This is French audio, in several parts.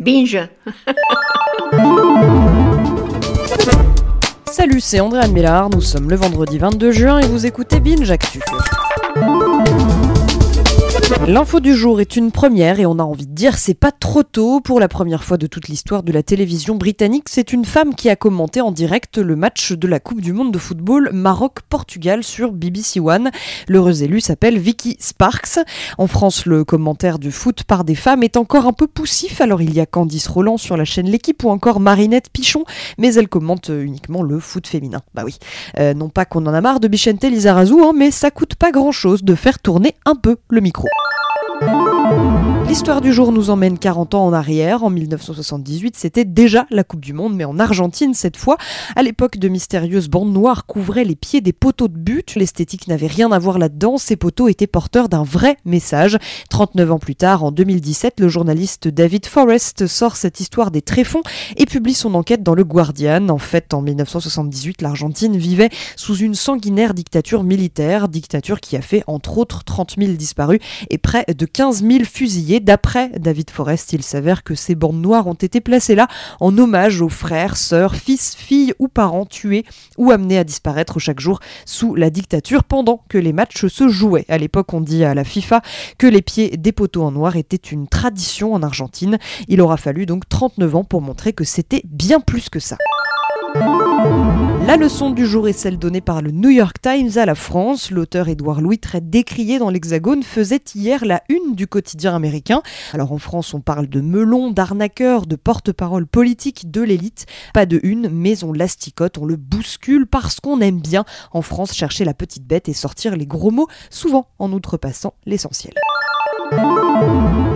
Binge. Salut, c'est André Anne Mélard, nous sommes le vendredi 22 juin et vous écoutez Binge Actu. L'info du jour est une première et on a envie de dire c'est pas trop tôt. Pour la première fois de toute l'histoire de la télévision britannique, c'est une femme qui a commenté en direct le match de la Coupe du Monde de football Maroc-Portugal sur BBC One. L'heureuse élue s'appelle Vicky Sparks. En France, le commentaire du foot par des femmes est encore un peu poussif. Alors il y a Candice Roland sur la chaîne L'équipe ou encore Marinette Pichon, mais elle commente uniquement le foot féminin. Bah oui, euh, non pas qu'on en a marre de Bichente Lizarazu, hein, mais ça coûte pas grand chose de faire tourner un peu le micro. Thank you. L'histoire du jour nous emmène 40 ans en arrière. En 1978, c'était déjà la Coupe du Monde, mais en Argentine cette fois. À l'époque, de mystérieuses bandes noires couvraient les pieds des poteaux de but. L'esthétique n'avait rien à voir là-dedans. Ces poteaux étaient porteurs d'un vrai message. 39 ans plus tard, en 2017, le journaliste David Forrest sort cette histoire des tréfonds et publie son enquête dans le Guardian. En fait, en 1978, l'Argentine vivait sous une sanguinaire dictature militaire, dictature qui a fait entre autres 30 000 disparus et près de 15 000 fusillés D'après David Forrest, il s'avère que ces bandes noires ont été placées là en hommage aux frères, sœurs, fils, filles ou parents tués ou amenés à disparaître chaque jour sous la dictature pendant que les matchs se jouaient. À l'époque, on dit à la FIFA que les pieds des poteaux en noir étaient une tradition en Argentine. Il aura fallu donc 39 ans pour montrer que c'était bien plus que ça. La leçon du jour est celle donnée par le New York Times à la France. L'auteur Édouard Louis, très décrié dans l'Hexagone, faisait hier la une du quotidien américain. Alors en France, on parle de melon, d'arnaqueur, de porte-parole politique de l'élite. Pas de une, mais on l'asticote, on le bouscule parce qu'on aime bien en France chercher la petite bête et sortir les gros mots, souvent en outrepassant l'essentiel.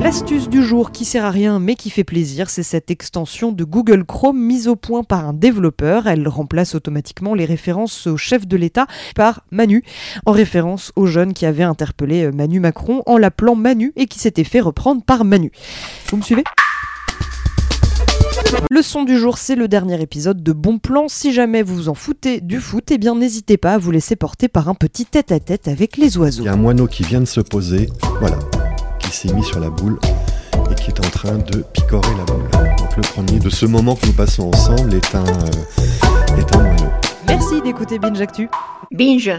L'astuce du jour qui sert à rien mais qui fait plaisir, c'est cette extension de Google Chrome mise au point par un développeur. Elle remplace automatiquement les références au chef de l'État par Manu, en référence au jeune qui avait interpellé euh, Manu Macron en l'appelant Manu et qui s'était fait reprendre par Manu. Vous me suivez? Le son du jour, c'est le dernier épisode de Bon Plan. Si jamais vous vous en foutez du foot, eh bien n'hésitez pas à vous laisser porter par un petit tête-à-tête avec les oiseaux. Il y a un moineau qui vient de se poser, voilà, s'est mis sur la boule et qui est en train de picorer la boule. Donc le premier de ce moment que nous passons ensemble est un, euh, est un moineau. Merci d'écouter Binge Actu. Binge.